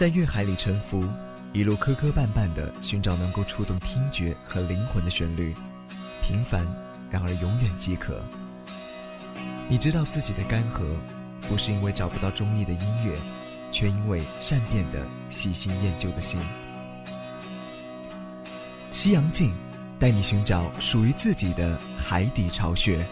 在乐海里沉浮，一路磕磕绊绊地寻找能够触动听觉和灵魂的旋律，平凡，然而永远饥渴。你知道自己的干涸，不是因为找不到中意的音乐，却因为善变的、喜新厌旧的心。西洋镜，带你寻找属于自己的海底巢穴。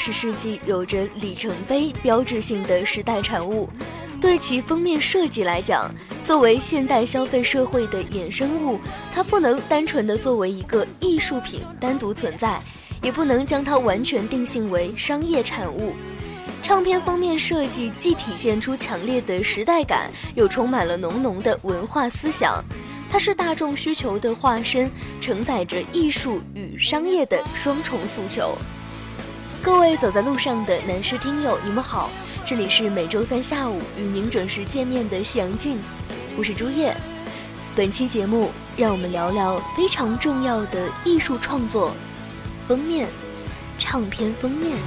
十世纪有着里程碑标志性的时代产物，对其封面设计来讲，作为现代消费社会的衍生物，它不能单纯的作为一个艺术品单独存在，也不能将它完全定性为商业产物。唱片封面设计既体现出强烈的时代感，又充满了浓浓的文化思想，它是大众需求的化身，承载着艺术与商业的双重诉求。各位走在路上的男士听友，你们好，这里是每周三下午与您准时见面的《夕阳镜》，我是朱叶。本期节目，让我们聊聊非常重要的艺术创作——封面，唱片封面。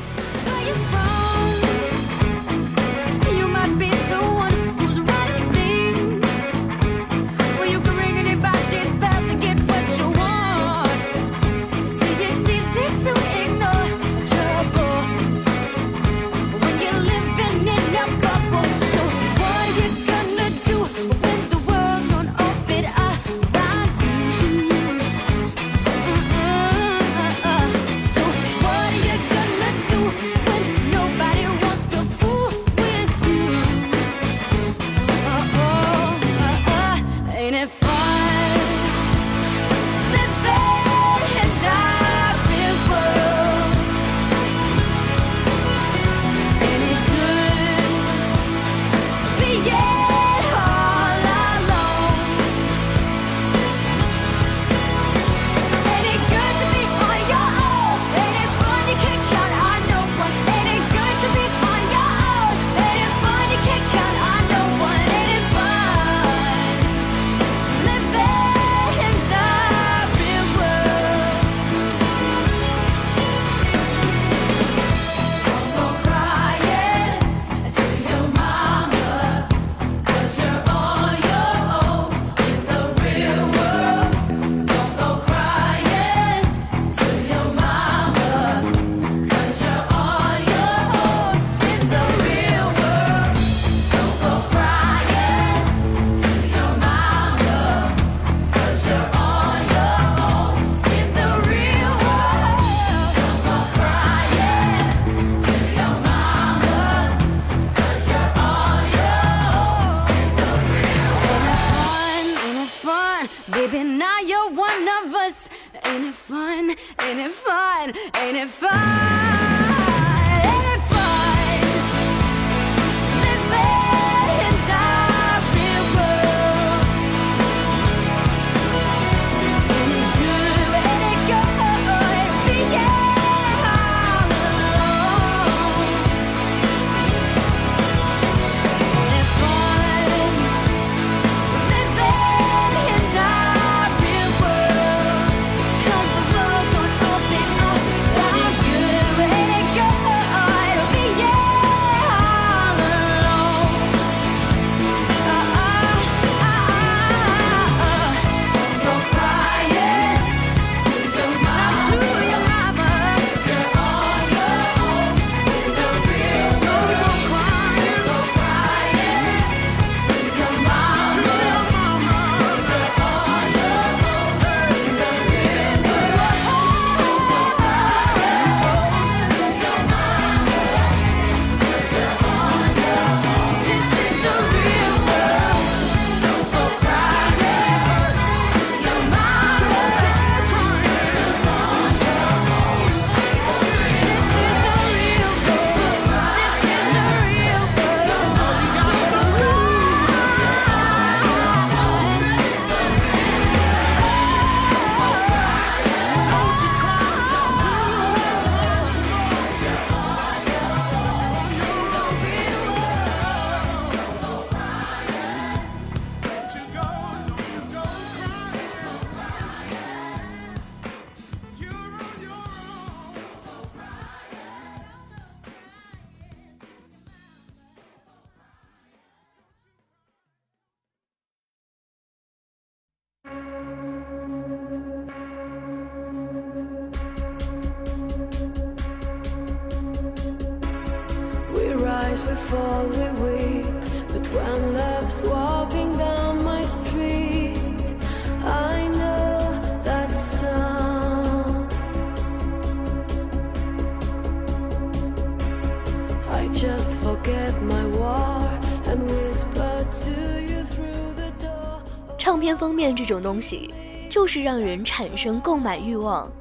唱片封面这种东西，就是让人产生购买欲望。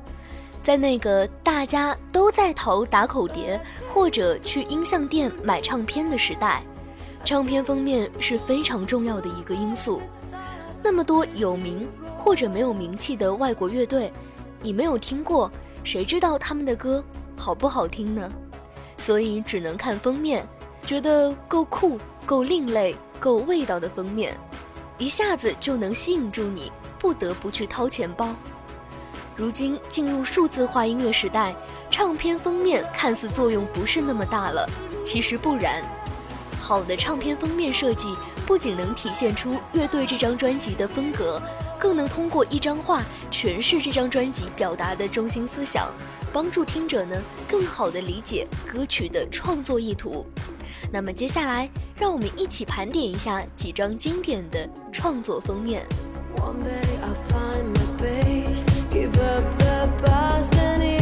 在那个大家都在投打口碟或者去音像店买唱片的时代，唱片封面是非常重要的一个因素。那么多有名或者没有名气的外国乐队，你没有听过，谁知道他们的歌好不好听呢？所以只能看封面，觉得够酷、够另类、够味道的封面，一下子就能吸引住你，不得不去掏钱包。如今进入数字化音乐时代，唱片封面看似作用不是那么大了，其实不然。好的唱片封面设计不仅能体现出乐队这张专辑的风格，更能通过一张画诠释这张专辑表达的中心思想，帮助听者呢更好地理解歌曲的创作意图。那么接下来，让我们一起盘点一下几张经典的创作封面。Give up the past and its mistakes. Boy, all by myself.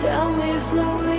Tell me slowly,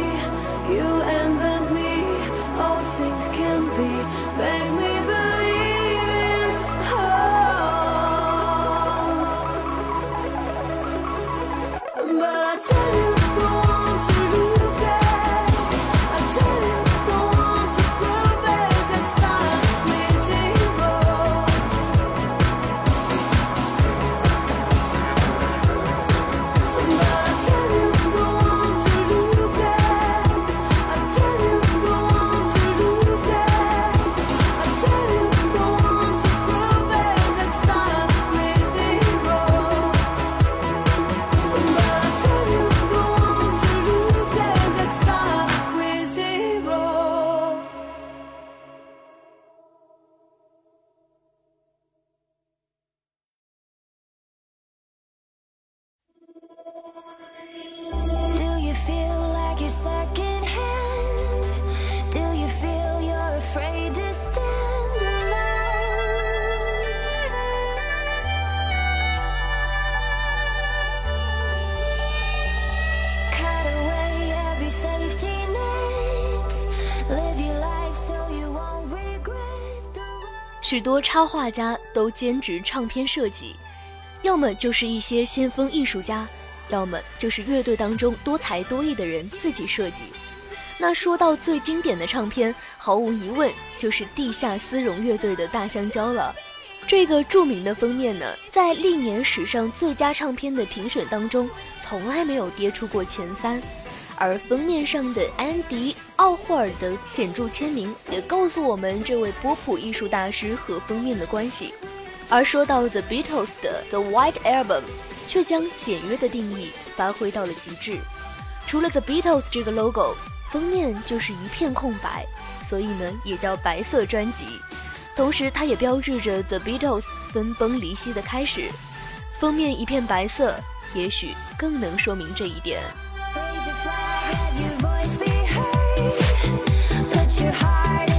许多插画家都兼职唱片设计，要么就是一些先锋艺术家，要么就是乐队当中多才多艺的人自己设计。那说到最经典的唱片，毫无疑问就是地下丝绒乐队的《大香蕉》了。这个著名的封面呢，在历年史上最佳唱片的评选当中，从来没有跌出过前三。而封面上的安迪·奥霍尔的显著签名，也告诉我们这位波普艺术大师和封面的关系。而说到 The Beatles 的《The White Album》，却将简约的定义发挥到了极致。除了 The Beatles 这个 logo，封面就是一片空白，所以呢也叫白色专辑。同时它也标志着 The Beatles 分崩离析的开始。封面一片白色，也许更能说明这一点。Raise your flag, let your voice be heard. Put your heart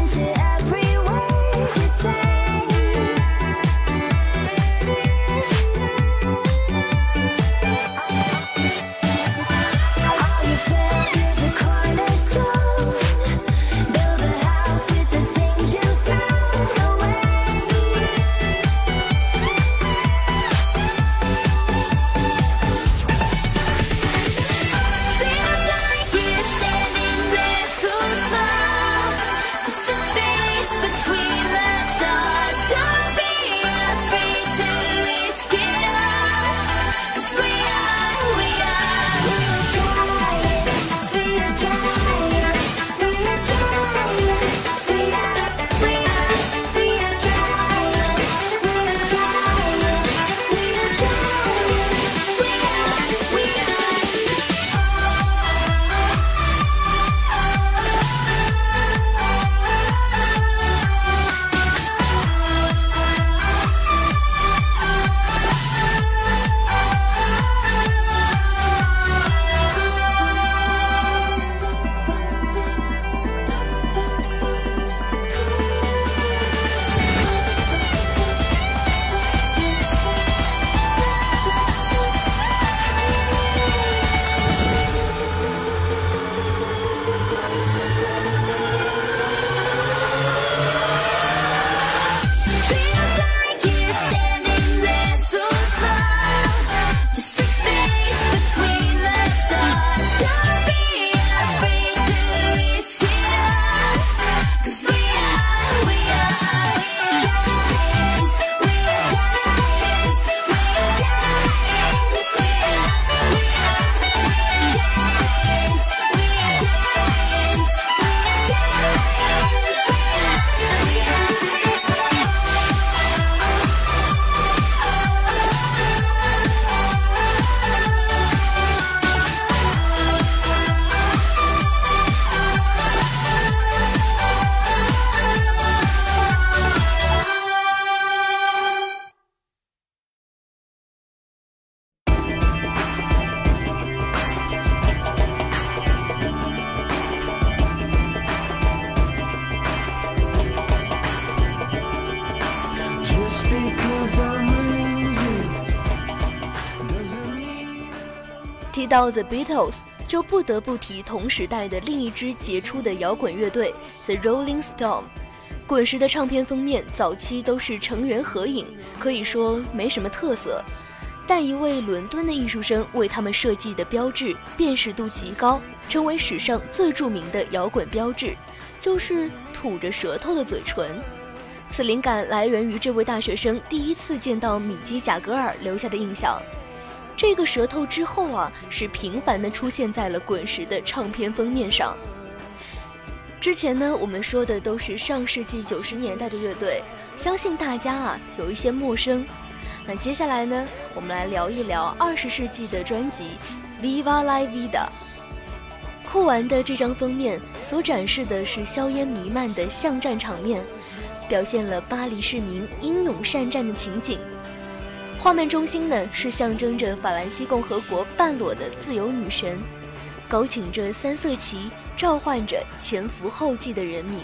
到 The Beatles，就不得不提同时代的另一支杰出的摇滚乐队 The Rolling Stone。滚石的唱片封面早期都是成员合影，可以说没什么特色。但一位伦敦的艺术生为他们设计的标志辨识度极高，成为史上最著名的摇滚标志，就是吐着舌头的嘴唇。此灵感来源于这位大学生第一次见到米基·贾格尔留下的印象。这个舌头之后啊，是频繁地出现在了滚石的唱片封面上。之前呢，我们说的都是上世纪九十年代的乐队，相信大家啊有一些陌生。那接下来呢，我们来聊一聊二十世纪的专辑《Viva la Vida》。酷玩的这张封面所展示的是硝烟弥漫的巷战场面，表现了巴黎市民英勇善战的情景。画面中心呢是象征着法兰西共和国半裸的自由女神，高擎着三色旗，召唤着前赴后继的人民。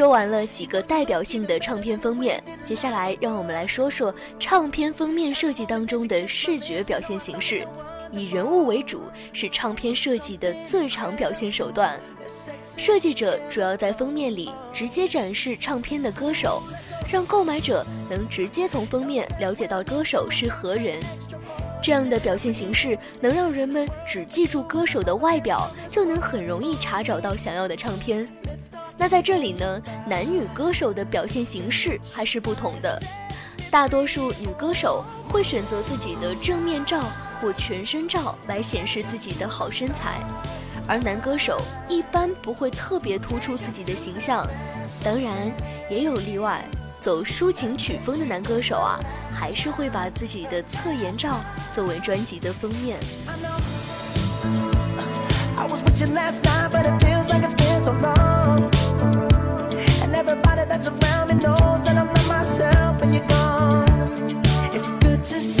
说完了几个代表性的唱片封面，接下来让我们来说说唱片封面设计当中的视觉表现形式。以人物为主是唱片设计的最常表现手段。设计者主要在封面里直接展示唱片的歌手，让购买者能直接从封面了解到歌手是何人。这样的表现形式能让人们只记住歌手的外表，就能很容易查找到想要的唱片。那在这里呢，男女歌手的表现形式还是不同的。大多数女歌手会选择自己的正面照或全身照来显示自己的好身材，而男歌手一般不会特别突出自己的形象。当然，也有例外，走抒情曲风的男歌手啊，还是会把自己的侧颜照作为专辑的封面。I was with you last night, but it feels like it's been so long. Everybody that's around me knows that I'm not myself when you're gone. It's good to see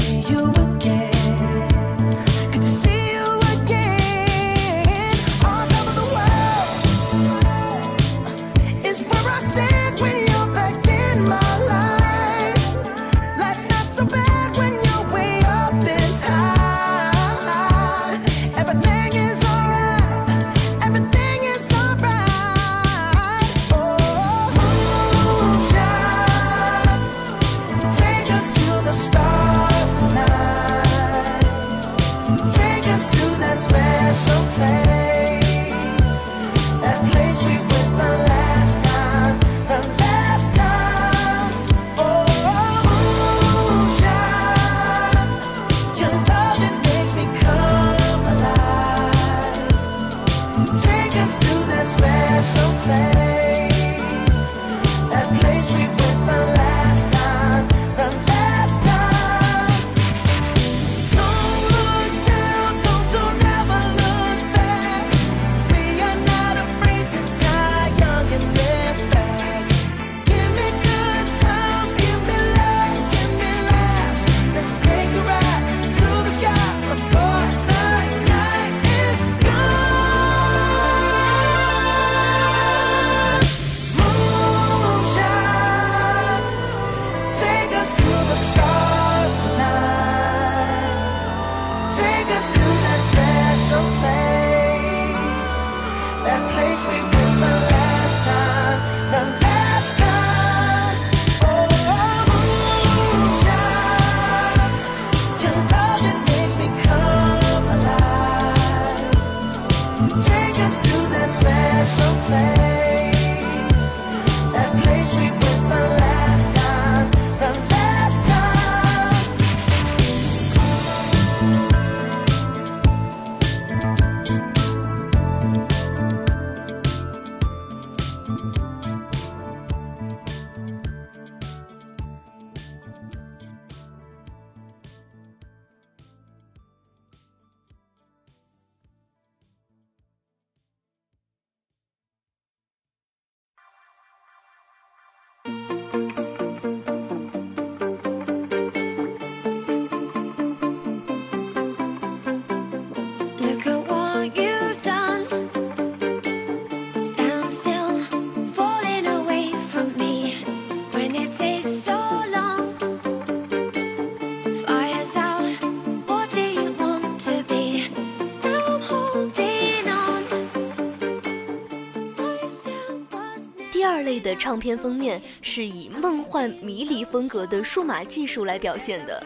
唱片封面是以梦幻迷离风格的数码技术来表现的。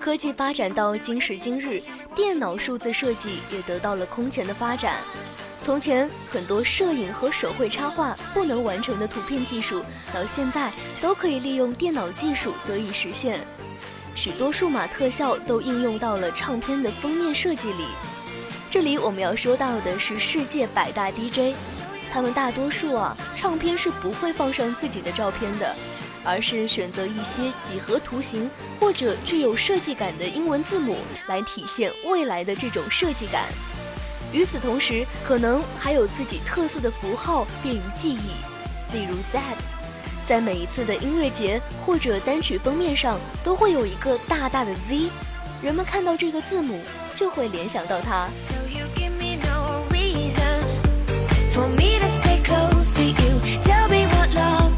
科技发展到今时今日，电脑数字设计也得到了空前的发展。从前很多摄影和手绘插画不能完成的图片技术，到现在都可以利用电脑技术得以实现。许多数码特效都应用到了唱片的封面设计里。这里我们要说到的是世界百大 DJ，他们大多数啊，唱片是不会放上自己的照片的，而是选择一些几何图形或者具有设计感的英文字母来体现未来的这种设计感。与此同时，可能还有自己特色的符号，便于记忆，例如 Z，在每一次的音乐节或者单曲封面上都会有一个大大的 Z，人们看到这个字母就会联想到它。For me to stay close to you. Tell me what love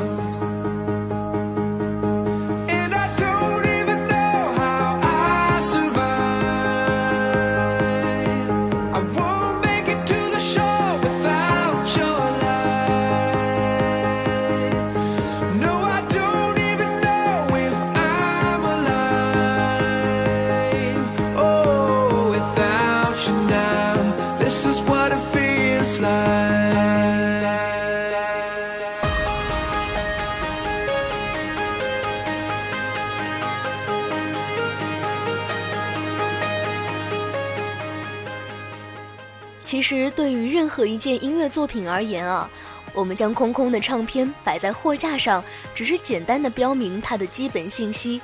其实，对于任何一件音乐作品而言啊，我们将空空的唱片摆在货架上，只是简单的标明它的基本信息，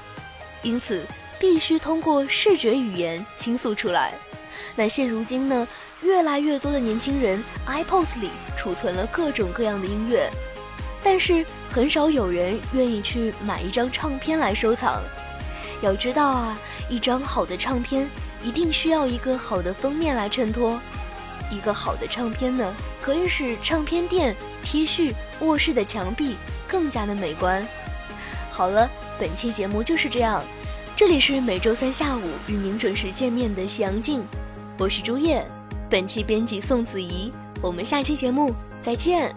因此必须通过视觉语言倾诉出来。那现如今呢，越来越多的年轻人 iPods 里储存了各种各样的音乐，但是很少有人愿意去买一张唱片来收藏。要知道啊，一张好的唱片一定需要一个好的封面来衬托。一个好的唱片呢，可以使唱片店、T 恤、卧室的墙壁更加的美观。好了，本期节目就是这样。这里是每周三下午与您准时见面的夕阳镜，我是朱叶，本期编辑宋子怡。我们下期节目再见。